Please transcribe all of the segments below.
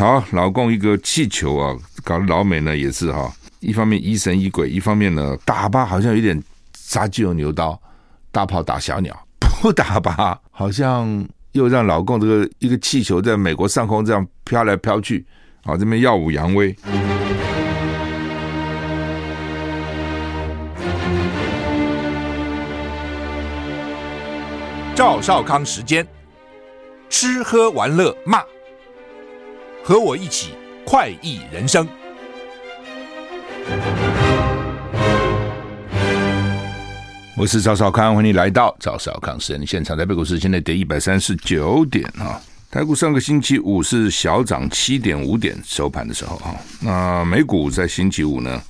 好，老共一个气球啊，搞得老美呢也是哈，一方面疑神疑鬼，一方面呢打吧好像有点杀鸡用牛刀，大炮打小鸟；不打吧，好像又让老共这个一个气球在美国上空这样飘来飘去，啊，这边耀武扬威。赵少康时间，吃喝玩乐骂，和我一起快意人生。我是赵少康，欢迎你来到赵少康时间现场。台北股市现在跌一百三十九点啊，台股上个星期五是小涨七点五点收盘的时候啊，那美股在星期五呢？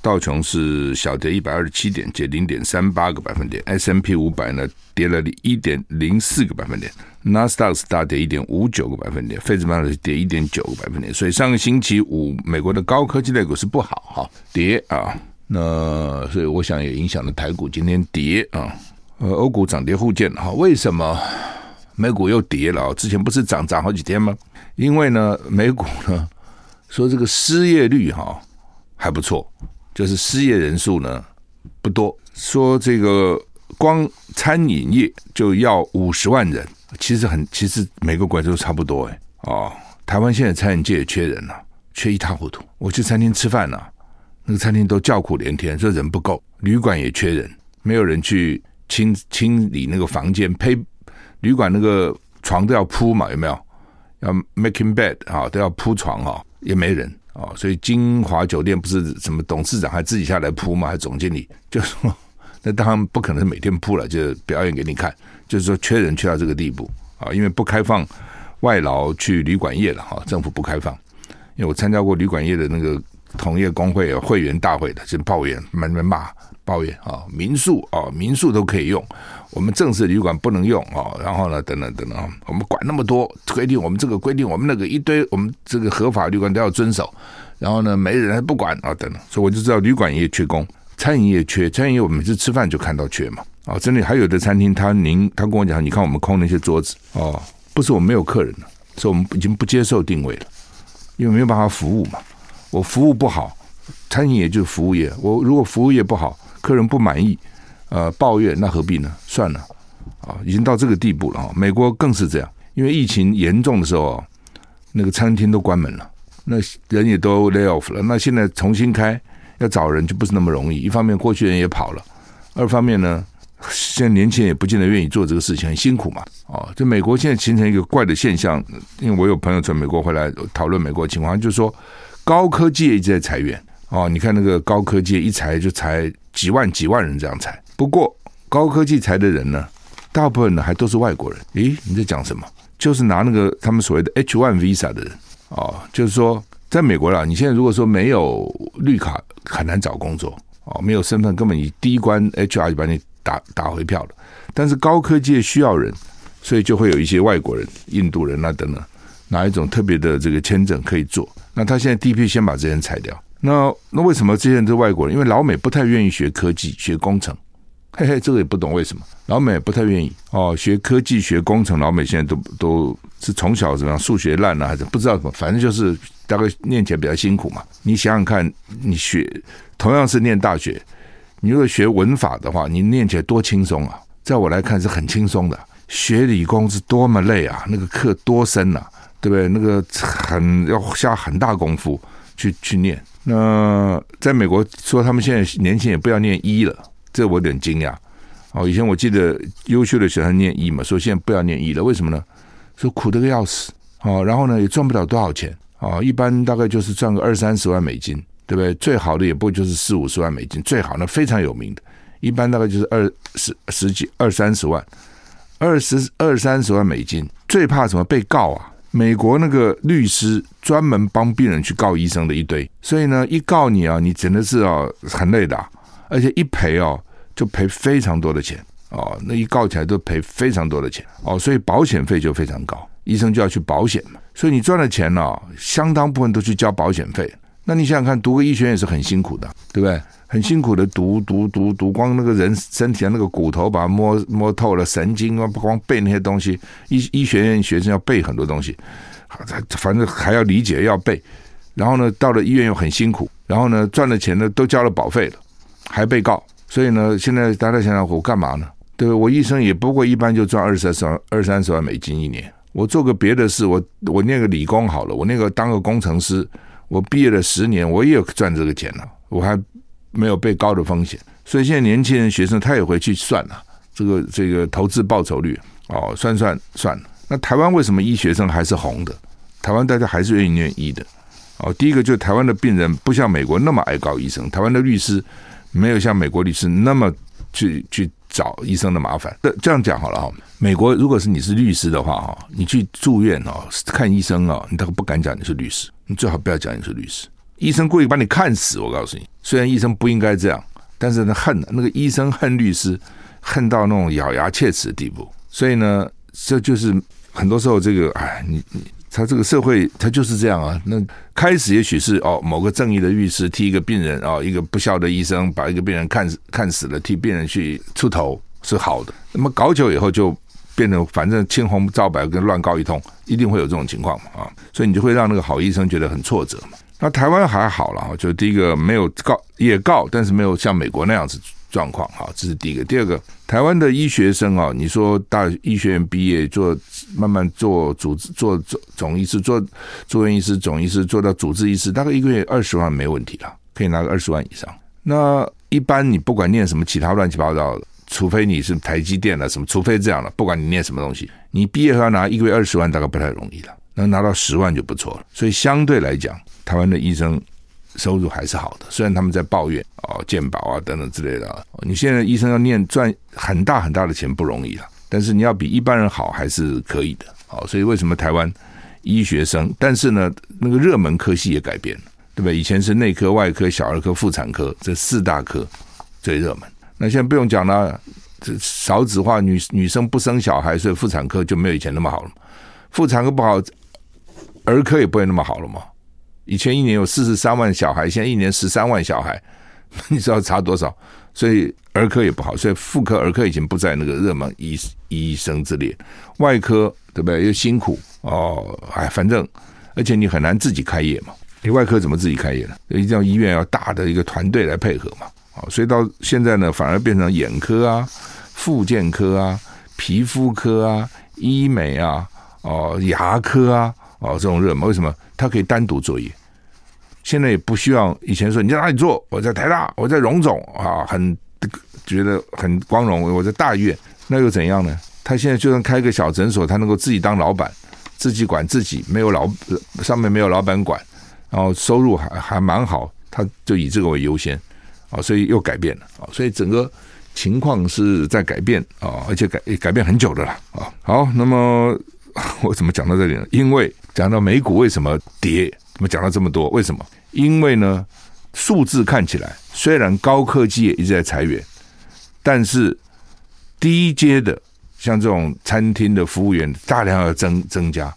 道琼是小跌一百二十七点，跌零点三八个百分点；S&P 五百呢跌了一点零四个百分点；纳斯达克大跌一点五九个百分点；费城半导体跌一点九个百分点。所以上个星期五，美国的高科技类股是不好哈跌啊，那所以我想也影响了台股今天跌啊。呃，欧股涨跌互见哈，为什么美股又跌了？之前不是涨涨好几天吗？因为呢，美股呢说这个失业率哈还不错。就是失业人数呢不多，说这个光餐饮业就要五十万人，其实很，其实每个国家都差不多哎。哦，台湾现在餐饮界也缺人了，缺一塌糊涂。我去餐厅吃饭呢，那个餐厅都叫苦连天，说人不够，旅馆也缺人，没有人去清清理那个房间，呸，旅馆那个床都要铺嘛，有没有？要 making bed 啊，都要铺床啊，也没人。哦，所以金华酒店不是什么董事长还自己下来铺吗？还总经理就说，那当然不可能每天铺了，就表演给你看。就是说缺人缺到这个地步啊，因为不开放外劳去旅馆业了哈，政府不开放。因为我参加过旅馆业的那个同业工会会员大会的，就抱怨，满面骂。抱怨啊，民宿啊，民宿都可以用，我们正式旅馆不能用啊。然后呢，等等等等，我们管那么多规定，我们这个规定，我们那个一堆，我们这个合法旅馆都要遵守。然后呢，没人还不管啊，等等。所以我就知道旅馆业缺工，餐饮业缺，餐饮业我每次吃饭就看到缺嘛。啊，真的还有的餐厅，他您他跟我讲，你看我们空那些桌子哦，不是我们没有客人了，是我们已经不接受定位了，因为没有办法服务嘛。我服务不好，餐饮业就是服务业，我如果服务业不好。客人不满意，呃，抱怨，那何必呢？算了，啊，已经到这个地步了哈。美国更是这样，因为疫情严重的时候，那个餐厅都关门了，那人也都 lay off 了。那现在重新开，要找人就不是那么容易。一方面过去人也跑了，二方面呢，现在年轻人也不见得愿意做这个事情，很辛苦嘛。哦，就美国现在形成一个怪的现象，因为我有朋友从美国回来讨论美国情况，就是说高科技一直在裁员。哦，你看那个高科技一裁就裁几万几万人这样裁。不过高科技裁的人呢，大部分呢还都是外国人。诶，你在讲什么？就是拿那个他们所谓的 H one Visa 的人。哦，就是说在美国啦，你现在如果说没有绿卡，很难找工作。哦，没有身份，根本你第一关 HR 就把你打打回票了。但是高科技需要人，所以就会有一些外国人、印度人啊等等，哪一种特别的这个签证可以做。那他现在第一批先把这些人裁掉。那那为什么这些人是外国人？因为老美不太愿意学科技、学工程，嘿嘿，这个也不懂为什么。老美不太愿意哦，学科技、学工程，老美现在都都是从小怎么样，数学烂了还是不知道什么，反正就是大概念起来比较辛苦嘛。你想想看，你学同样是念大学，你如果学文法的话，你念起来多轻松啊！在我来看是很轻松的。学理工是多么累啊，那个课多深啊，对不对？那个很要下很大功夫去去念。那在美国说他们现在年轻人不要念医了，这我有点惊讶。哦，以前我记得优秀的学生念医嘛，说现在不要念医了，为什么呢？说苦得个要死。哦，然后呢也赚不了多少钱。哦，一般大概就是赚个二三十万美金，对不对？最好的也不就是四五十万美金，最好那非常有名的，一般大概就是二十十几二三十万，二十二三十万美金，最怕什么？被告啊！美国那个律师专门帮病人去告医生的一堆，所以呢，一告你啊，你真的是啊很累的，而且一赔哦就赔非常多的钱哦，那一告起来都赔非常多的钱哦，所以保险费就非常高，医生就要去保险嘛，所以你赚了钱呢，相当部分都去交保险费。那你想想看，读个医学院也是很辛苦的，对不对？很辛苦的读读读读，光那个人身体的那个骨头，把它摸摸透了，神经啊，不光背那些东西。医医学院学生要背很多东西，反正还要理解要背，然后呢，到了医院又很辛苦，然后呢，赚了钱呢都交了保费了，还被告，所以呢，现在大家想想我干嘛呢？对？我医生也不过一般就赚二三十万、二三十万美金一年。我做个别的事，我我念个理工好了，我那个当个工程师，我毕业了十年，我也有赚这个钱了，我还没有被高的风险。所以现在年轻人学生他也会去算了，这个这个投资报酬率哦，算算算了。那台湾为什么医学生还是红的？台湾大家还是愿意念医的哦。第一个就是台湾的病人不像美国那么爱告医生，台湾的律师没有像美国律师那么去去。找医生的麻烦，这这样讲好了哈。美国如果是你是律师的话哈，你去住院哦，看医生哦，你都不敢讲你是律师，你最好不要讲你是律师。医生故意把你看死，我告诉你，虽然医生不应该这样，但是呢，恨那个医生恨律师，恨到那种咬牙切齿的地步。所以呢，这就是很多时候这个，哎，你你。他这个社会，他就是这样啊。那开始也许是哦，某个正义的律师替一个病人哦，一个不孝的医生把一个病人看看死了，替病人去出头是好的。那么搞久以后就变成反正青红皂白跟乱告一通，一定会有这种情况嘛啊。所以你就会让那个好医生觉得很挫折嘛。那台湾还好了，就第一个没有告也告，但是没有像美国那样子。状况哈，这是第一个。第二个，台湾的医学生啊，你说大医学院毕业做，慢慢做主治、做总总医师、做住院医师、总医师，做到主治医师，大概一个月二十万没问题了，可以拿个二十万以上。那一般你不管念什么其他乱七八糟的，除非你是台积电了什么，除非这样了，不管你念什么东西，你毕业后要拿一个月二十万，大概不太容易了，能拿到十万就不错了。所以相对来讲，台湾的医生。收入还是好的，虽然他们在抱怨哦，健保啊等等之类的。你现在医生要念赚很大很大的钱不容易了，但是你要比一般人好还是可以的。好，所以为什么台湾医学生？但是呢，那个热门科系也改变了，对不对？以前是内科、外科、小儿科、妇产科这四大科最热门，那现在不用讲了，这少子化，女女生不生小孩，所以妇产科就没有以前那么好了。妇产科不好，儿科也不会那么好了嘛。以前一年有四十三万小孩，现在一年十三万小孩，你知道差多少？所以儿科也不好，所以妇科、儿科已经不在那个热门医医生之列。外科对不对？又辛苦哦，哎，反正而且你很难自己开业嘛。你外科怎么自己开业呢？一定要医院要大的一个团队来配合嘛。哦，所以到现在呢，反而变成眼科啊、复健科啊、皮肤科啊、医美啊、哦牙科啊。哦，这种热门为什么？他可以单独作业，现在也不需要以前说你在哪里做？我在台大，我在荣总啊，很觉得很光荣。我在大院，那又怎样呢？他现在就算开个小诊所，他能够自己当老板，自己管自己，没有老上面没有老板管，然后收入还还蛮好，他就以这个为优先啊，所以又改变了啊，所以整个情况是在改变啊，而且改改变很久的了啊。好，那么 我怎么讲到这里呢？因为讲到美股为什么跌？怎么讲到这么多？为什么？因为呢，数字看起来虽然高科技一直在裁员，但是低阶的像这种餐厅的服务员大量要增增加，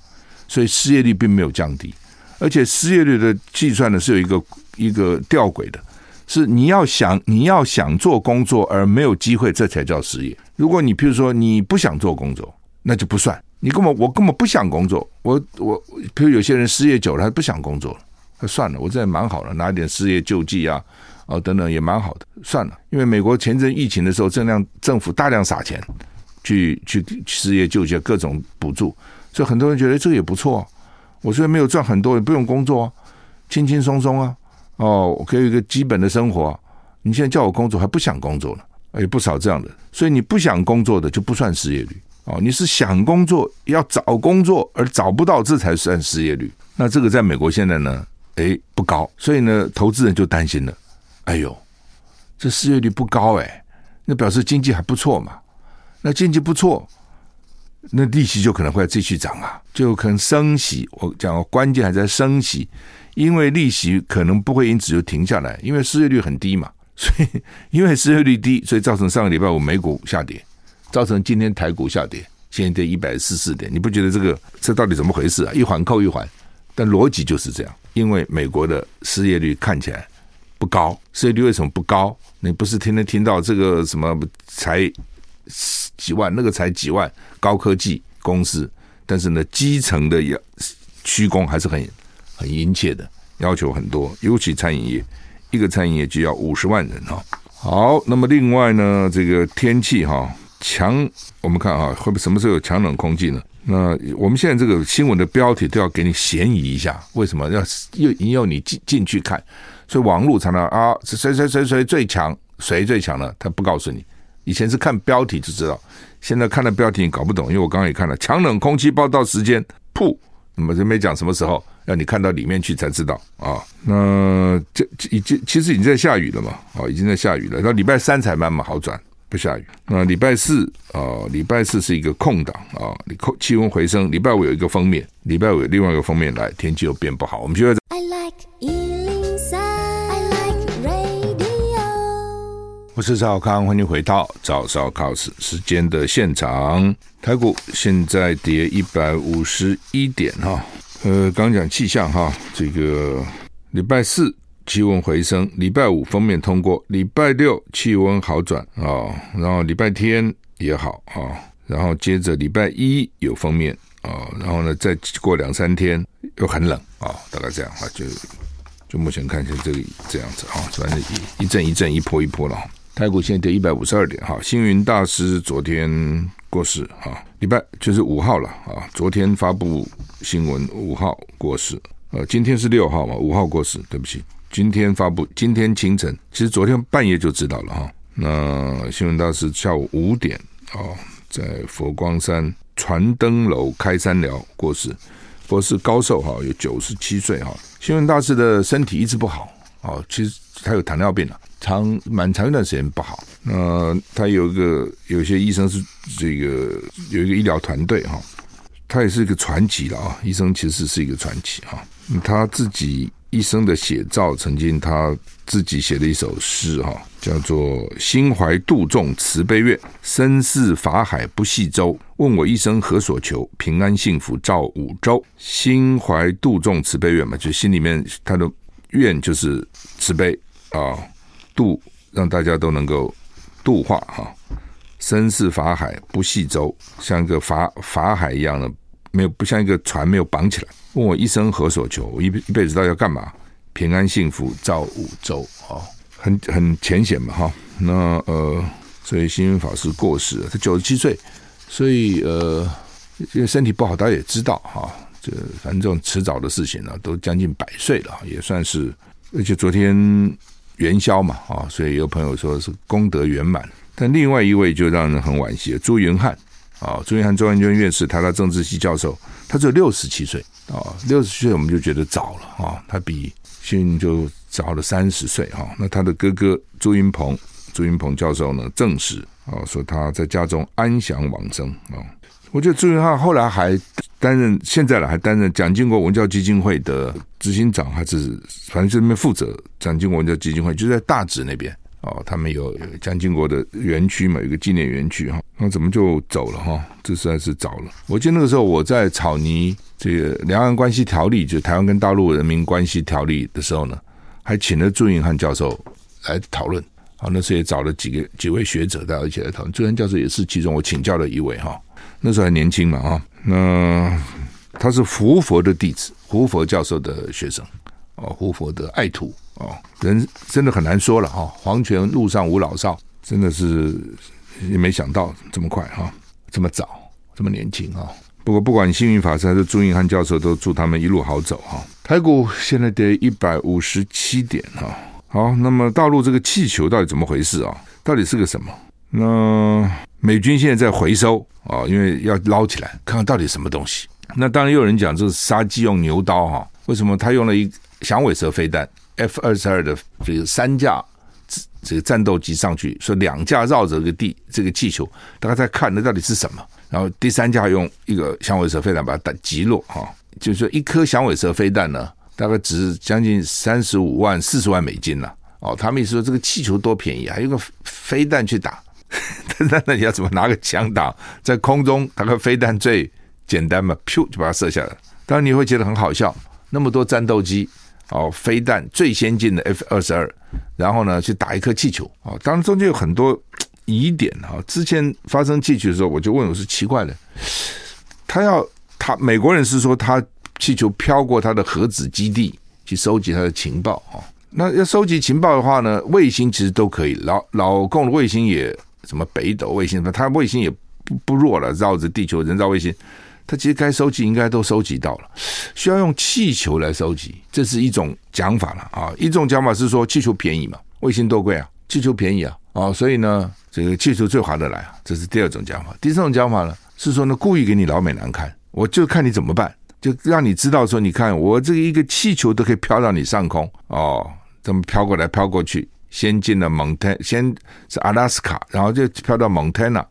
所以失业率并没有降低。而且失业率的计算呢是有一个一个吊诡的，是你要想你要想做工作而没有机会，这才叫失业。如果你譬如说你不想做工作，那就不算。你根本我根本不想工作，我我，比如有些人失业久了，他不想工作了，算了，我这也蛮好的，拿点失业救济啊，哦等等也蛮好的，算了。因为美国前阵疫情的时候，正量政府大量撒钱去去失业救济各种补助，所以很多人觉得这个也不错啊。我虽然没有赚很多，也不用工作啊，轻轻松松啊，哦，我可以有一个基本的生活。你现在叫我工作还不想工作了，也不少这样的，所以你不想工作的就不算失业率。哦，你是想工作，要找工作而找不到，这才算失业率。那这个在美国现在呢，诶，不高，所以呢，投资人就担心了。哎呦，这失业率不高诶，那表示经济还不错嘛。那经济不错，那利息就可能会继续涨啊，就可能升息。我讲关键还在升息，因为利息可能不会因此就停下来，因为失业率很低嘛。所以因为失业率低，所以造成上个礼拜五美股下跌。造成今天台股下跌，现在跌一百四四点，你不觉得这个这到底怎么回事啊？一环扣一环，但逻辑就是这样。因为美国的失业率看起来不高，失业率为什么不高？你不是天天听到这个什么才几万，那个才几万高科技公司，但是呢，基层的要鞠躬还是很很殷切的，要求很多，尤其餐饮业，一个餐饮业就要五十万人哈。好，那么另外呢，这个天气哈强，我们看啊会不会什么时候有强冷空气呢？那我们现在这个新闻的标题都要给你嫌疑一下，为什么要又引诱你进进去看？所以网络常常啊，谁谁谁谁最强，谁最强呢？他不告诉你。以前是看标题就知道，现在看了标题你搞不懂，因为我刚刚也看了强冷空气报道时间，噗，那么就没讲什么时候，让你看到里面去才知道啊。那这已经其实已经在下雨了嘛，哦，已经在下雨了。到礼拜三才慢慢好转。不下雨。那礼拜四啊，礼拜四是一个空档啊，空气温回升。礼拜五有一个封面，礼拜五有另外一个封面来，天气又变不好。我们就在。I like 103, I like radio。我是赵少康，欢迎回到赵少康时时间的现场。台股现在跌一百五十一点哈。呃，刚讲气象哈，这个礼拜四。气温回升，礼拜五封面通过，礼拜六气温好转啊、然后礼拜天也好啊、然后接着礼拜一有封面啊、然后呢再过两三天又很冷啊、大概这样啊，就就目前看起来这个这样子啊，反正一一阵一阵一波一波了。台股现在跌一百五十二点哈，星云大师昨天过世啊，礼拜就是五号了啊，昨天发布新闻五号过世，呃，今天是六号嘛，五号过世，对不起。今天发布，今天清晨，其实昨天半夜就知道了哈。那新闻大师下午五点啊，在佛光山传灯楼开山疗过世，博士高寿哈，有九十七岁哈。新闻大师的身体一直不好啊，其实他有糖尿病了，长蛮长一段时间不好。那他有一个有些医生是这个有一个医疗团队哈，他也是一个传奇了啊。医生其实是一个传奇哈，他自己。一生的写照，曾经他自己写的一首诗哈，叫做“心怀杜仲慈悲愿，身似法海不系舟。问我一生何所求？平安幸福照五洲。”心怀杜仲慈悲愿嘛，就心里面他的愿就是慈悲啊，度让大家都能够度化哈。身似法海不系舟，像一个法法海一样的，没有不像一个船没有绑起来。问我一生何所求？我一一辈子到底要干嘛？平安幸福照五洲哦，很很浅显嘛哈。那呃，所以星云法师过世了，他九十七岁，所以呃，因为身体不好，大家也知道哈。这反正这种迟早的事情呢，都将近百岁了，也算是。而且昨天元宵嘛啊，所以有朋友说是功德圆满。但另外一位就让人很惋惜，朱云汉啊，朱云汉中央院士，台大政治系教授，他只有六十七岁。啊，六十岁我们就觉得早了啊，他比新就早了三十岁哈。那他的哥哥朱云鹏，朱云鹏教授呢证实啊，说他在家中安详往生啊。我觉得朱云汉后来还担任，现在了还担任蒋经国文教基金会的执行长，还是反正就那边负责蒋经国文教基金会，就在大直那边。哦，他们有蒋经国的园区嘛，有个纪念园区哈，那怎么就走了哈？这实在是早了。我记得那个时候我在草拟这个两岸关系条例，就台湾跟大陆人民关系条例的时候呢，还请了朱云汉教授来讨论。好，那时候也找了几个几位学者大家一起来讨论。朱云汉教授也是其中我请教的一位哈。那时候还年轻嘛哈，那他是胡佛的弟子，胡佛教授的学生。哦，胡佛的爱徒哦，人真的很难说了哈、哦。黄泉路上无老少，真的是也没想到这么快哈、哦，这么早，这么年轻啊、哦。不过不管幸运法师还是朱云汉教授，都祝他们一路好走哈、哦。台股现在跌一百五十七点哈、哦。好，那么大陆这个气球到底怎么回事啊？到底是个什么？那美军现在在回收啊、哦，因为要捞起来，看看到底什么东西。那当然有人讲这是杀鸡用牛刀哈、哦。为什么他用了一？响尾蛇飞弹，F 二十二的这个三架这个战斗机上去，说两架绕着这个地这个气球，大家在看那到底是什么？然后第三架用一个响尾蛇飞弹把它打击落哈，就是说一颗响尾蛇飞弹呢，大概值将近三十五万四十万美金了哦。他们意思说这个气球多便宜，还用个飞弹去打，那那你要怎么拿个枪打？在空中打个飞弹最简单嘛，噗就把它射下来。当然你会觉得很好笑，那么多战斗机。哦，飞弹最先进的 F 二十二，然后呢去打一颗气球啊，当然中间有很多疑点啊。之前发生气球的时候，我就问我是奇怪的，他要他美国人是说他气球飘过他的核子基地去收集他的情报啊。那要收集情报的话呢，卫星其实都可以。老老共的卫星也什么北斗卫星，他卫星也不不弱了，绕着地球人造卫星，他其实该收集应该都收集到了。需要用气球来收集，这是一种讲法了啊。一种讲法是说气球便宜嘛，卫星多贵啊，气球便宜啊，啊，所以呢，这个气球最划得来啊。这是第二种讲法。第三种讲法呢，是说呢，故意给你老美难看，我就看你怎么办，就让你知道说，你看我这一个气球都可以飘到你上空哦。这么飘过来飘过去，先进了蒙特，先是阿拉斯卡，然后就飘到蒙特纳，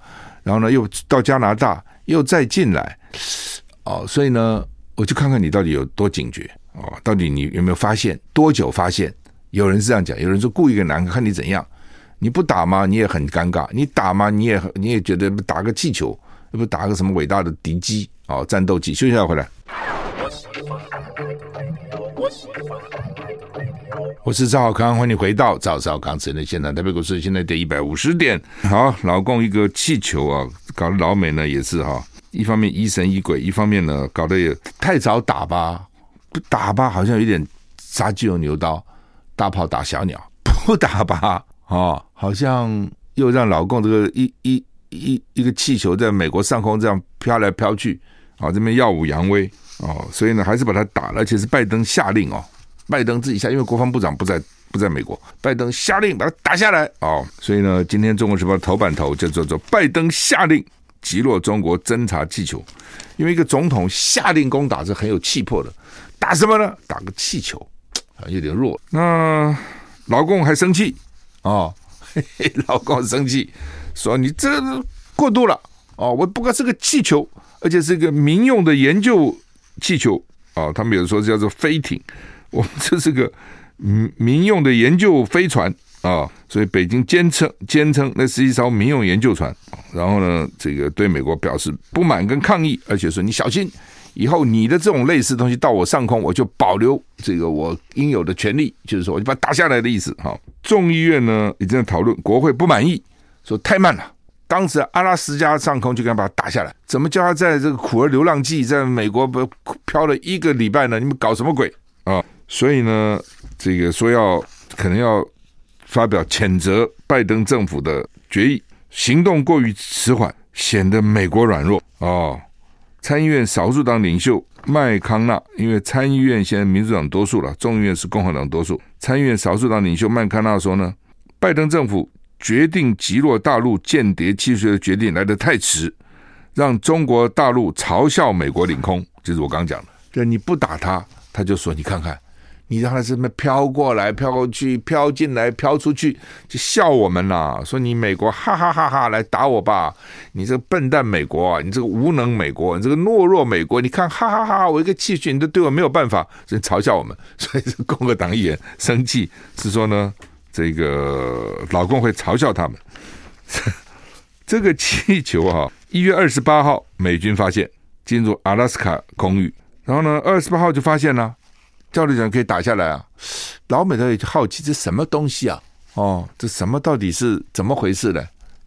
然后呢又到加拿大，又再进来，哦，所以呢，我就看看你到底有多警觉哦，到底你有没有发现，多久发现？有人是这样讲，有人说故意给难看，你怎样？你不打吗？你也很尴尬；你打吗？你也你也觉得打个气球，又不打个什么伟大的敌机哦，战斗机。休息下回来。我是赵少康，欢迎你回到赵少康私人现场。台北股市现在跌一百五十点。好，老共一个气球啊，搞得老美呢也是哈，一方面疑神疑鬼，一方面呢搞得也太早打吧，不打吧好像有点杀鸡用牛刀，大炮打小鸟；不打吧，哦，好像又让老共这个一一一一个气球在美国上空这样飘来飘去，啊，这边耀武扬威哦，所以呢还是把它打了，而且是拜登下令哦。拜登自己下，因为国防部长不在，不在美国。拜登下令把它打下来哦，所以呢，今天《中国时报》头版头就叫做“拜登下令击落中国侦察气球”，因为一个总统下令攻打是很有气魄的，打什么呢？打个气球啊，有点弱。那老公还生气哦，嘿嘿，老公生气，说你这过度了哦，我不过是个气球，而且是一个民用的研究气球啊、哦，他们有时候叫做飞艇。我们这是个民民用的研究飞船啊，所以北京坚称坚称那是一艘民用研究船。然后呢，这个对美国表示不满跟抗议，而且说你小心，以后你的这种类似东西到我上空，我就保留这个我应有的权利，就是说我就把它打下来的意思。哈，众议院呢已经在讨论，国会不满意，说太慢了。当时阿拉斯加上空就该把它打下来，怎么叫他在这个苦儿流浪记在美国不飘了一个礼拜呢？你们搞什么鬼啊？所以呢，这个说要可能要发表谴责拜登政府的决议，行动过于迟缓，显得美国软弱哦。参议院少数党领袖麦康纳，因为参议院现在民主党多数了，众议院是共和党多数。参议院少数党领袖麦康纳说呢，拜登政府决定击落大陆间谍气球的决定来得太迟，让中国大陆嘲笑美国领空，就是我刚讲的，就你不打他，他就说你看看。你让他这么飘过来、飘过去、飘进来、飘出去，就笑我们啦！说你美国哈哈哈哈来打我吧！你这个笨蛋美国，你这个无能美国，你这个懦弱美国，你看哈哈哈！我一个气球你都对我没有办法，所以嘲笑我们。所以共和党议员生气，是说呢，这个老公会嘲笑他们。这个气球哈，一月二十八号美军发现进入阿拉斯卡空域，然后呢，二十八号就发现了。教练讲可以打下来啊，老美都也好奇这什么东西啊？哦，这什么到底是怎么回事呢？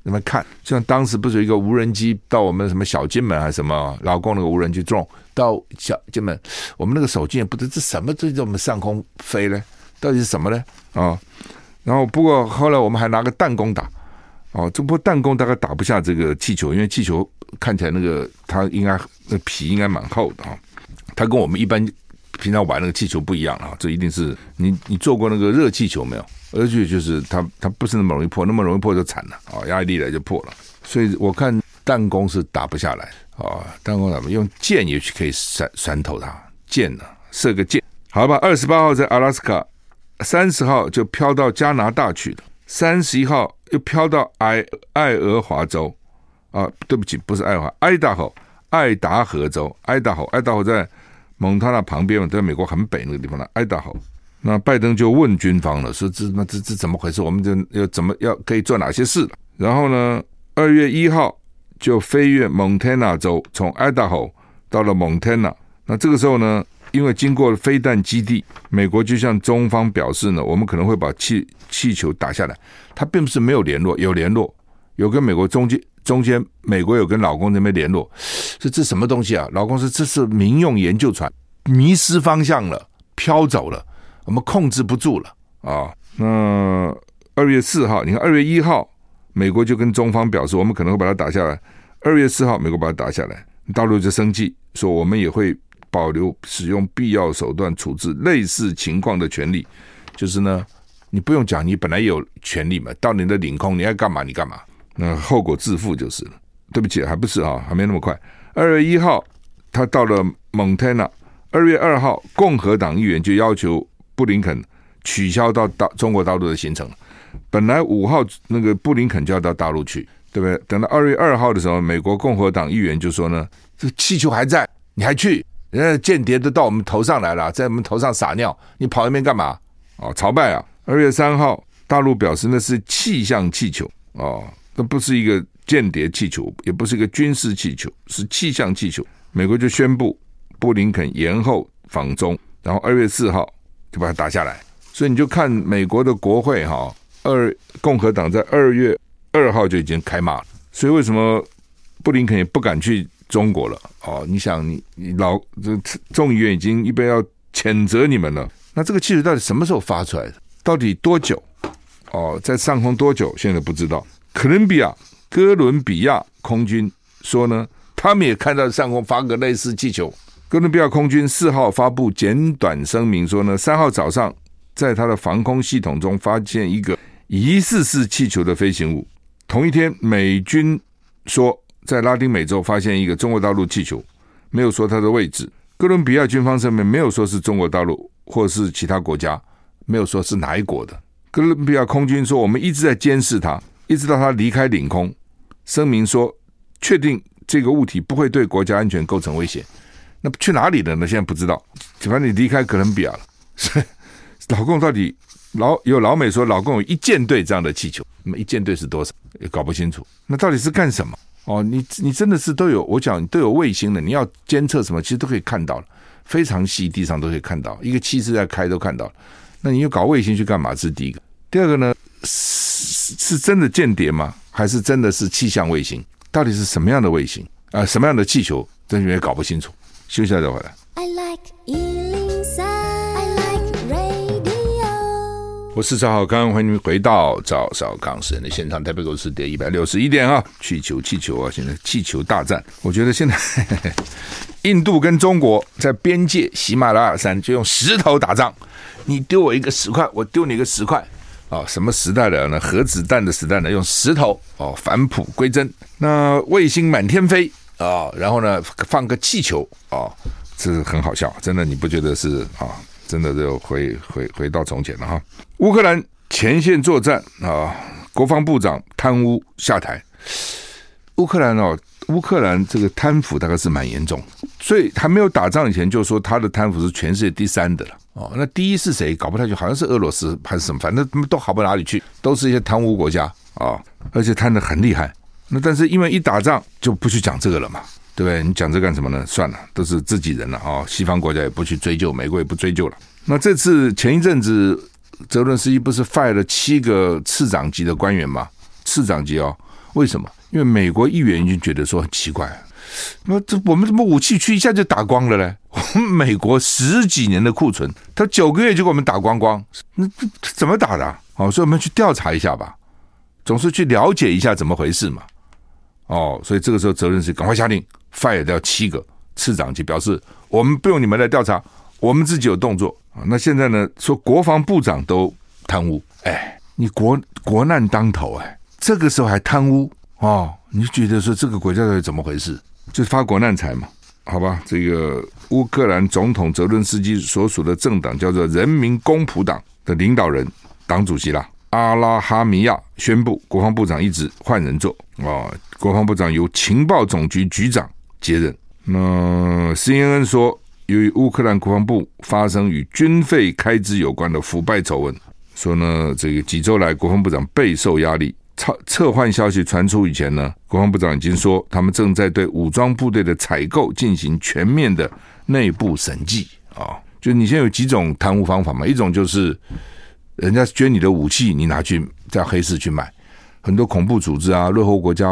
你们看，像当时不是一个无人机到我们什么小金门还是什么，老共那个无人机撞到小金门，我们那个手机也不知道这什么在我们上空飞呢？到底是什么呢？啊、哦，然后不过后来我们还拿个弹弓打，哦，这波弹弓大概打不下这个气球，因为气球看起来那个它应该那皮应该蛮厚的啊、它跟我们一般。平常玩那个气球不一样啊，这一定是你你做过那个热气球没有？而且就是它它不是那么容易破，那么容易破就惨了啊！压力来就破了，所以我看弹弓是打不下来啊，弹弓怎么用箭也许可以闪闪透它，箭呢射个箭，好吧？二十八号在阿拉斯卡，三十号就飘到加拿大去了，三十一号又飘到爱爱俄华州啊，对不起，不是爱华，爱达荷，爱达荷州，爱达荷，爱达荷在。蒙塔纳旁边嘛，在美国很北那个地方呢，爱达荷。那拜登就问军方了，说这那这这怎么回事？我们就要怎么要可以做哪些事？然后呢，二月一号就飞越蒙塔纳州，从爱达荷到了蒙塔纳。那这个时候呢，因为经过了飞弹基地，美国就向中方表示呢，我们可能会把气气球打下来。他并不是没有联络，有联络，有跟美国中间。中间，美国有跟老公那边联络，说这什么东西啊？老公说这是民用研究船，迷失方向了，飘走了，我们控制不住了啊。那二月四号，你看二月一号，美国就跟中方表示，我们可能会把它打下来。二月四号，美国把它打下来，大陆就生气，说我们也会保留使用必要手段处置类似情况的权利。就是呢，你不用讲，你本来有权利嘛，到你的领空，你爱干嘛你干嘛，那后果自负就是了。对不起，还不是啊，还没那么快。二月一号，他到了蒙特纳。二月二号，共和党议员就要求布林肯取消到大中国大陆的行程。本来五号那个布林肯就要到大陆去，对不对？等到二月二号的时候，美国共和党议员就说呢：“这气球还在，你还去？人家间谍都到我们头上来了，在我们头上撒尿，你跑那边干嘛？”哦，朝拜啊！二月三号，大陆表示那是气象气球哦，那不是一个。间谍气球也不是一个军事气球，是气象气球。美国就宣布布林肯延后访中，然后二月四号就把它打下来。所以你就看美国的国会哈，二共和党在二月二号就已经开骂了。所以为什么布林肯也不敢去中国了？哦，你想你你老这众议院已经一边要谴责你们了，那这个气球到底什么时候发出来的？到底多久？哦，在上空多久？现在不知道。哥伦比亚。哥伦比亚空军说呢，他们也看到上空发个类似气球。哥伦比亚空军四号发布简短声明说呢，三号早上在他的防空系统中发现一个疑似是气球的飞行物。同一天，美军说在拉丁美洲发现一个中国大陆气球，没有说它的位置。哥伦比亚军方上面没有说是中国大陆或是其他国家，没有说是哪一国的。哥伦比亚空军说，我们一直在监视它。一直到他离开领空，声明说确定这个物体不会对国家安全构成威胁。那去哪里了呢？现在不知道。反正你离开哥伦比亚了。所 以老共到底老有老美说老共有一舰队这样的气球，那么一舰队是多少也搞不清楚。那到底是干什么？哦，你你真的是都有我讲都有卫星的，你要监测什么，其实都可以看到了，非常细，地上都可以看到，一个气势在开都看到了。那你又搞卫星去干嘛？这是第一个。第二个呢？是是真的间谍吗？还是真的是气象卫星？到底是什么样的卫星啊、呃？什么样的气球？真是也搞不清楚。休息一下再回来。I like 103, I like radio。我是赵少康，欢迎你们回到赵少康时人的现场。台北股市跌一百六十一点啊！气球，气球啊！现在气球大战。我觉得现在 印度跟中国在边界喜马拉雅山就用石头打仗，你丢我一个十块，我丢你一个十块。啊、什么时代了呢？核子弹的时代呢？用石头哦，返璞归真。那卫星满天飞啊、然后呢，放个气球啊、这是很好笑，真的，你不觉得是啊、真的就回回回到从前了哈。乌克兰前线作战啊、国防部长贪污下台。乌克兰哦，乌克兰这个贪腐大概是蛮严重，所以还没有打仗以前就说他的贪腐是全世界第三的了。哦，那第一是谁？搞不太清，好像是俄罗斯还是什么，反正都好不哪里去，都是一些贪污国家啊、而且贪的很厉害。那但是因为一打仗就不去讲这个了嘛，对不对？你讲这干什么呢？算了，都是自己人了啊、哦，西方国家也不去追究，美国也不追究了。那这次前一阵子，泽伦斯基不是派了七个次长级的官员吗？次长级哦，为什么？因为美国议员已经觉得说很奇怪。那这我们怎么武器区一下就打光了嘞？我 们美国十几年的库存，他九个月就给我们打光光，那这怎么打的？哦，所以我们去调查一下吧，总是去了解一下怎么回事嘛。哦，所以这个时候责任是赶快下令 fire 掉七个次长级，表示我们不用你们来调查，我们自己有动作啊。那现在呢，说国防部长都贪污，哎，你国国难当头哎，这个时候还贪污哦？你觉得说这个国家到底怎么回事？就是发国难财嘛，好吧？这个乌克兰总统泽伦斯基所属的政党叫做人民公仆党的领导人、党主席啦，阿拉哈米亚宣布国防部长一职换人做啊，国防部长由情报总局局长接任。那 CNN 说，由于乌克兰国防部发生与军费开支有关的腐败丑闻，说呢，这个几周来国防部长备受压力。撤撤换消息传出以前呢，国防部长已经说，他们正在对武装部队的采购进行全面的内部审计啊。就你现在有几种贪污方法嘛？一种就是人家捐你的武器，你拿去在黑市去买，很多恐怖组织啊、落后国家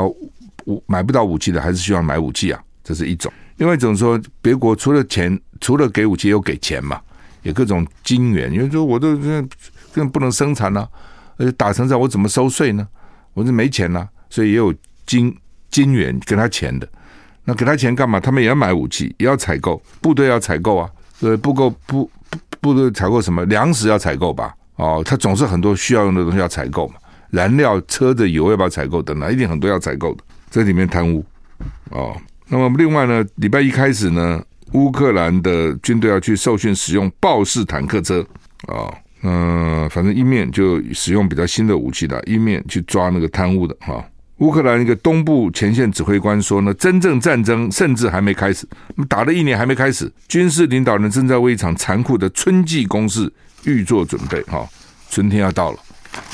买不到武器的，还是需要买武器啊，这是一种。另外一种说，别国除了钱，除了给武器，也有给钱嘛，有各种金援。因为说我都根本不能生产呢、啊，而且打成这样，我怎么收税呢？我是没钱呐、所以也有金金元给他钱的。那给他钱干嘛？他们也要买武器，也要采购，部队要采购啊。呃，不够不不部队采购什么粮食要采购吧？哦，他总是很多需要用的东西要采购嘛，燃料、车的油要不要采购等等，一定很多要采购的。这里面贪污哦。那么另外呢，礼拜一开始呢，乌克兰的军队要去受训使用豹式坦克车啊，嗯、反正一面就使用比较新的武器的，一面去抓那个贪污的哈。乌克兰一个东部前线指挥官说呢，真正战争甚至还没开始，打了一年还没开始，军事领导人正在为一场残酷的春季攻势预做准备哈。春天要到了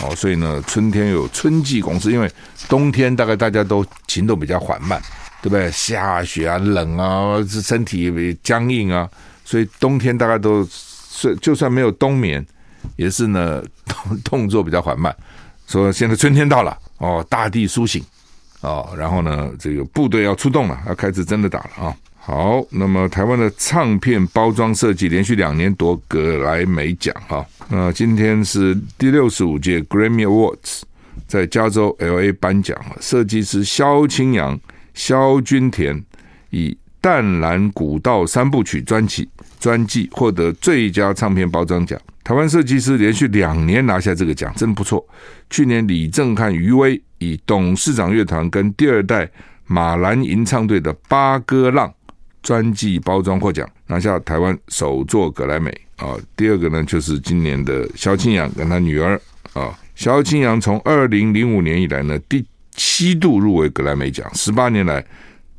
哦，所以呢，春天有春季攻势，因为冬天大概大家都行动比较缓慢。对不对？下雪啊，冷啊，身体僵硬啊，所以冬天大概都是，就算没有冬眠，也是呢动 动作比较缓慢。说现在春天到了哦，大地苏醒哦，然后呢，这个部队要出动了，要开始真的打了啊。好，那么台湾的唱片包装设计连续两年夺格莱美奖哈。那今天是第六十五届 Grammy Awards 在加州 LA 颁奖，设计师萧清扬。萧君田以《淡蓝古道三部曲》专辑专辑获得最佳唱片包装奖。台湾设计师连续两年拿下这个奖，真不错。去年李正翰、余威以董事长乐团跟第二代马兰吟唱队的《八哥浪》专辑包装获奖，拿下台湾首座格莱美啊。第二个呢，就是今年的萧清扬跟他女儿啊。萧清扬从二零零五年以来呢，第七度入围格莱美奖，十八年来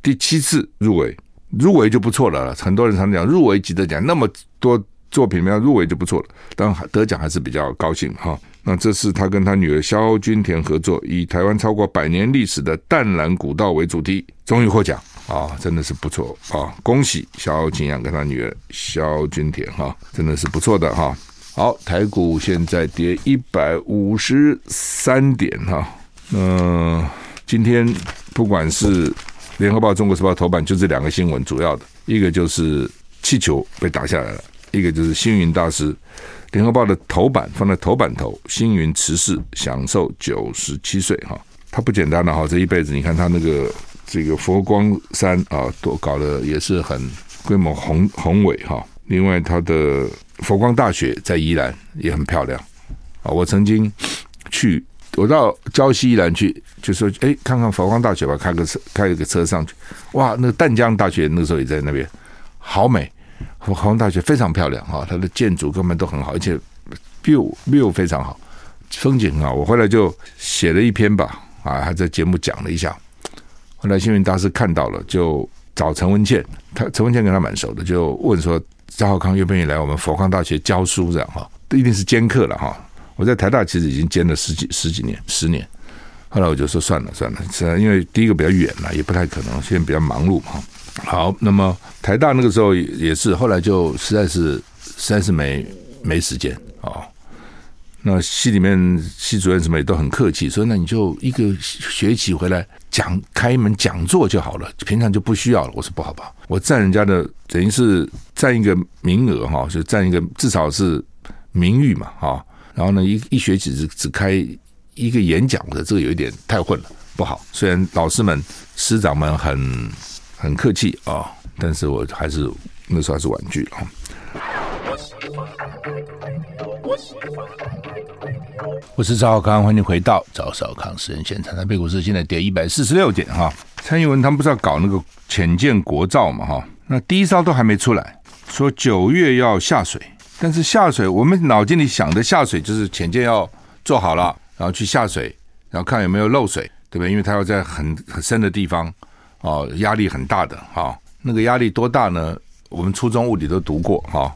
第七次入围，入围就不错了。很多人常讲入围即得奖，那么多作品没有入围就不错了。当然得奖还是比较高兴哈。那这是他跟他女儿萧君田合作，以台湾超过百年历史的淡蓝古道为主题，终于获奖啊，真的是不错啊！恭喜萧清扬跟他女儿萧君田哈，真的是不错的哈。好，台股现在跌一百五十三点哈。嗯、今天不管是联合报、中国时报头版，就这两个新闻，主要的一个就是气球被打下来了，一个就是星云大师。联合报的头版放在头版头，星云辞世，享受九十七岁哈，他不简单了哈，这一辈子你看他那个这个佛光山啊，都搞得也是很规模宏宏伟哈。另外，他的佛光大学在宜兰也很漂亮啊，我曾经去。我到礁溪宜兰去，就说：“哎，看看佛光大学吧，开个车，开一个车上去。哇，那个淡江大学那时候也在那边，好美。佛光大学非常漂亮哈，它的建筑根本都很好，而且 view view 非常好，风景很好。我后来就写了一篇吧，啊，还在节目讲了一下。后来星云大师看到了，就找陈文茜，他陈文茜跟他蛮熟的，就问说：张浩康愿不愿意来我们佛光大学教书？这样哈，这一定是兼课了哈。”我在台大其实已经兼了十几十几年，十年。后来我就说算了算了，因为第一个比较远了，也不太可能，现在比较忙碌嘛。好，那么台大那个时候也是，后来就实在是实在是没没时间、哦。那系里面系主任什么也都很客气，说那你就一个学期回来讲开一门讲座就好了，平常就不需要了。我说不好吧，我占人家的等于是占一个名额哈，就占一个至少是名誉嘛哈。然后呢，一一学期只只开一个演讲的，这个有一点太混了，不好。虽然老师们、师长们很很客气啊、哦，但是我还是那时候还是婉拒了。我是赵少康，欢迎回到赵少康私人现场。台北股市现在跌一百四十六点哈。蔡英文他们不是要搞那个潜舰国造嘛哈？那第一艘都还没出来，说九月要下水。但是下水，我们脑筋里想的下水就是潜舰要做好了，然后去下水，然后看有没有漏水，对不对？因为它要在很很深的地方，哦，压力很大的哈、那个压力多大呢？我们初中物理都读过哈、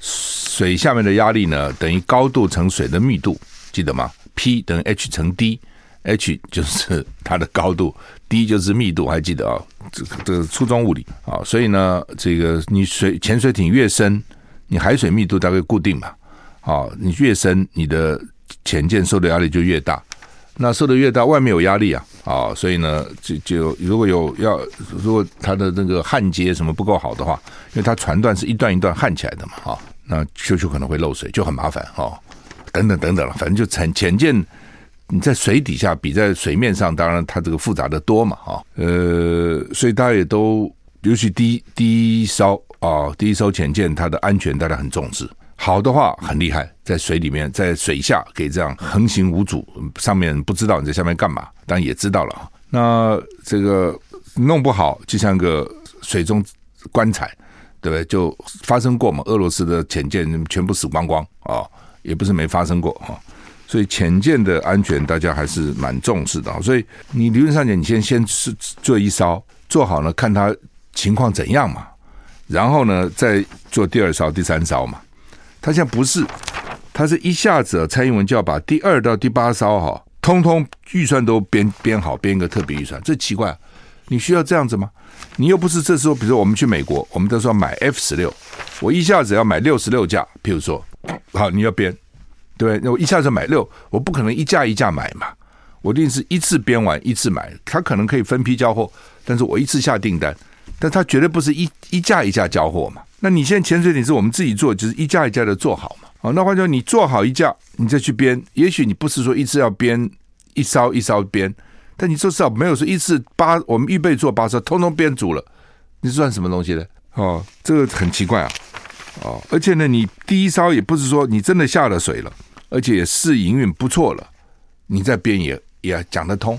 水下面的压力呢，等于高度乘水的密度，记得吗？P 等于 H 乘 D，H 就是 它的高度，D 就是密度，还记得啊、哦？这这个初中物理啊、所以呢，这个你水潜水艇越深。你海水密度大概固定嘛，啊，你越深，你的潜舰受的压力就越大。那受的越大，外面有压力啊，啊，所以呢，就就如果有要，如果它的那个焊接什么不够好的话，因为它船段是一段一段焊起来的嘛，哈，那就就可能会漏水，就很麻烦，哈，等等等等了，反正就潜潜舰，你在水底下比在水面上，当然它这个复杂的多嘛，哈，呃，所以大家也都，尤其第一第一艘啊，第一艘潜舰，它的安全大家很重视。好的话很厉害，在水里面，在水下可以这样横行无阻，上面不知道你在下面干嘛，当然也知道了。那这个弄不好，就像个水中棺材，对不对？就发生过嘛？俄罗斯的潜舰全部死光光啊，也不是没发生过哈。所以潜舰的安全大家还是蛮重视的。所以你理论上讲，你先先是做一艘，做好了看它情况怎样嘛，然后呢再做第二艘、第三艘嘛。他现在不是，他是一下子蔡英文就要把第二到第八艘哈，通通预算都编编好，编一个特别预算，这奇怪，你需要这样子吗？你又不是这时候，比如说我们去美国，我们都说买 F 十六，我一下子要买六十六架，譬如说，好，你要编，对，那我一下子买六，我不可能一架一架买嘛，我一定是一次编完一次买，他可能可以分批交货，但是我一次下订单，但他绝对不是一一架一架交货嘛。那你现在潜水艇是我们自己做，就是一架一架的做好嘛。哦，那换句话说，你做好一架，你再去编。也许你不是说一次要编一艘一艘编，但你至少没有说一次八，我们预备做八艘，通通编组了，你算什么东西呢？哦，这个很奇怪啊。哦，而且呢，你第一艘也不是说你真的下了水了，而且也试营运不错了，你再编也也讲得通。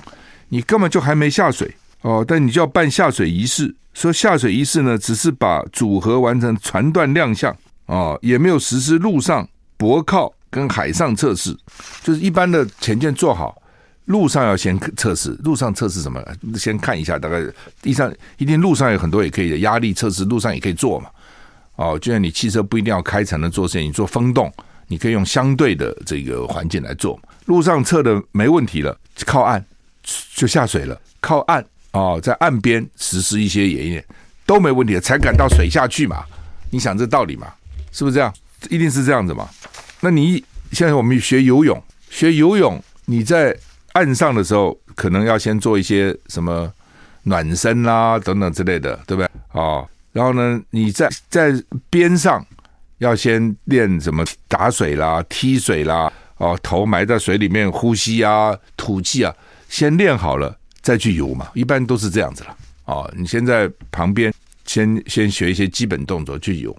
你根本就还没下水哦，但你就要办下水仪式。说下水仪式呢，只是把组合完成船段亮相啊，也没有实施陆上泊靠跟海上测试，就是一般的潜舰做好，陆上要先测试，陆上测试什么？先看一下，大概地上一定陆上有很多也可以的压力测试，陆上也可以做嘛。哦，就像你汽车不一定要开才能做事，你做风洞，你可以用相对的这个环境来做。陆上测的没问题了，靠岸就下水了，靠岸。哦，在岸边实施一些演练都没问题，才敢到水下去嘛？你想这道理嘛？是不是这样？一定是这样子嘛？那你现在我们学游泳，学游泳，你在岸上的时候，可能要先做一些什么暖身啦、啊、等等之类的，对不对？哦，然后呢，你在在边上要先练什么打水啦、踢水啦，哦，头埋在水里面呼吸啊、吐气啊，先练好了。再去游嘛，一般都是这样子了。哦，你先在旁边先先学一些基本动作去游，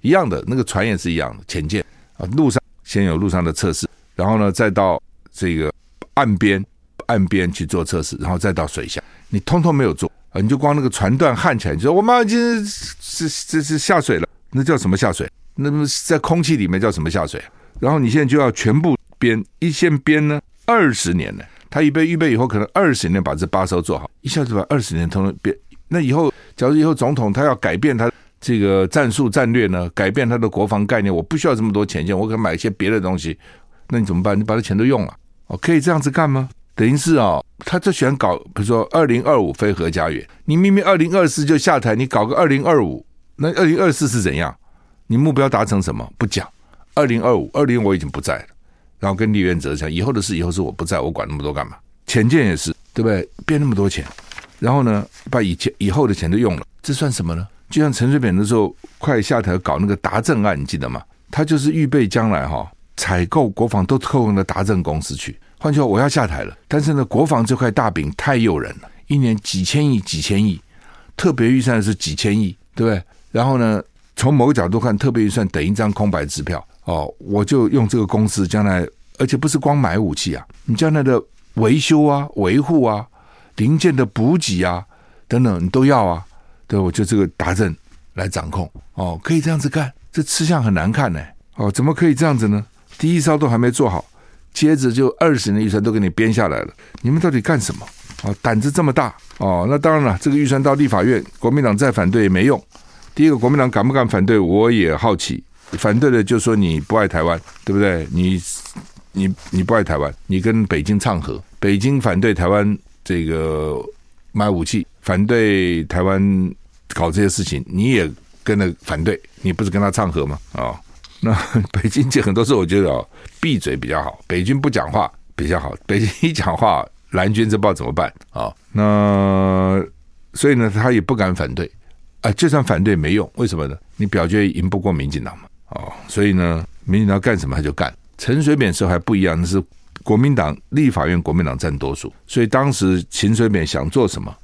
一样的那个船也是一样的，潜舰啊，路上先有路上的测试，然后呢再到这个岸边岸边去做测试，然后再到水下，你通通没有做啊，你就光那个船段焊起来，你说我们已经是这是下水了，那叫什么下水？那么在空气里面叫什么下水？然后你现在就要全部编，一线编呢二十年呢。他预备预备以后，可能二十年把这八艘做好，一下子把二十年通通变。那以后，假如以后总统他要改变他这个战术战略呢，改变他的国防概念，我不需要这么多潜舰，我可以买一些别的东西。那你怎么办？你把这钱都用了，哦，可以这样子干吗？等于是哦，他就喜欢搞，比如说二零二五非核家园，你明明二零二四就下台，你搞个二零二五，那二零二四是怎样？你目标达成什么？不讲。二零二五，二零我已经不在了。然后跟李元哲讲，以后的事以后是我不在，我管那么多干嘛？潜舰也是，对不对？变那么多钱，然后呢，把以前以后的钱都用了，这算什么呢？就像陈水扁的时候，快下台搞那个达政案，你记得吗？他就是预备将来哈、哦，采购国防都透过达政公司去。换句话，我要下台了，但是呢，国防这块大饼太诱人了，一年几千亿、几千亿，特别预算是几千亿，对不对？然后呢，从某个角度看，特别预算等一张空白支票。哦，我就用这个公司将来，而且不是光买武器啊，你将来的维修啊、维护啊、零件的补给啊等等，你都要啊。对，我就这个达阵来掌控。哦，可以这样子干，这吃相很难看呢。哦，怎么可以这样子呢？第一招都还没做好，接着就二十年预算都给你编下来了，你们到底干什么？哦，胆子这么大哦。那当然了，这个预算到立法院，国民党再反对也没用。第一个，国民党敢不敢反对？我也好奇。反对的就说你不爱台湾，对不对？你你你不爱台湾，你跟北京唱和，北京反对台湾这个买武器，反对台湾搞这些事情，你也跟着反对，你不是跟他唱和吗？啊、那 北京这很多时候我觉得哦，闭嘴比较好。北京不讲话，比较好。北京一讲话，蓝军这不知道怎么办啊？那所以呢，他也不敢反对啊。就算反对没用，为什么呢？你表决赢不过民进党嘛？哦，所以呢，民进党干什么他就干。陈水扁时候还不一样，那是国民党立法院国民党占多数，所以当时陈水扁想做什么，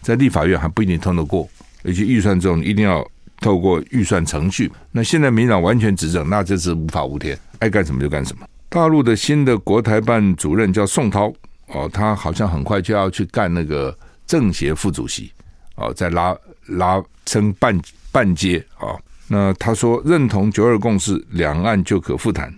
在立法院还不一定通得过，而且预算中一定要透过预算程序。那现在民党完全执政，那这是无法无天，爱干什么就干什么。大陆的新的国台办主任叫宋涛，哦，他好像很快就要去干那个政协副主席，哦，再拉拉升半半阶啊。哦那他说认同九二共识，两岸就可复谈。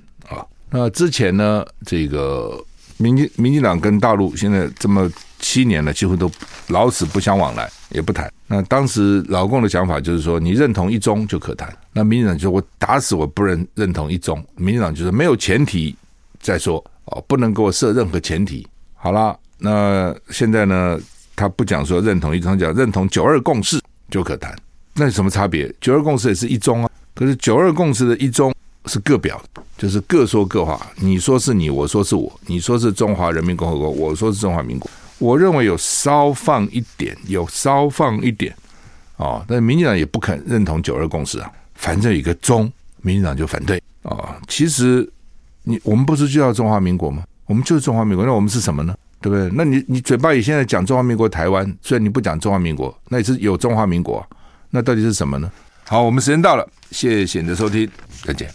那之前呢，这个民进民进党跟大陆现在这么七年了，几乎都老死不相往来，也不谈。那当时老共的想法就是说，你认同一中就可谈。那民进党就说我打死我不认认同一中。民进党就说没有前提再说哦，不能给我设任何前提。好了，那现在呢，他不讲说认同一中，讲认同九二共识就可谈。那有什么差别？九二共识也是一中啊，可是九二共识的一中是各表，就是各说各话。你说是你，我说是我；你说是中华人民共和国，我说是中华民国。我认为有稍放一点，有稍放一点哦。但民进党也不肯认同九二共识啊，反正有一个中，民进党就反对、哦。其实你我们不是就叫中华民国吗？我们就是中华民国，那我们是什么呢？对不对？那你你嘴巴里现在讲中华民国台湾，虽然你不讲中华民国，那也是有中华民国、那到底是什么呢？好，我们时间到了，谢谢你的收听，再见。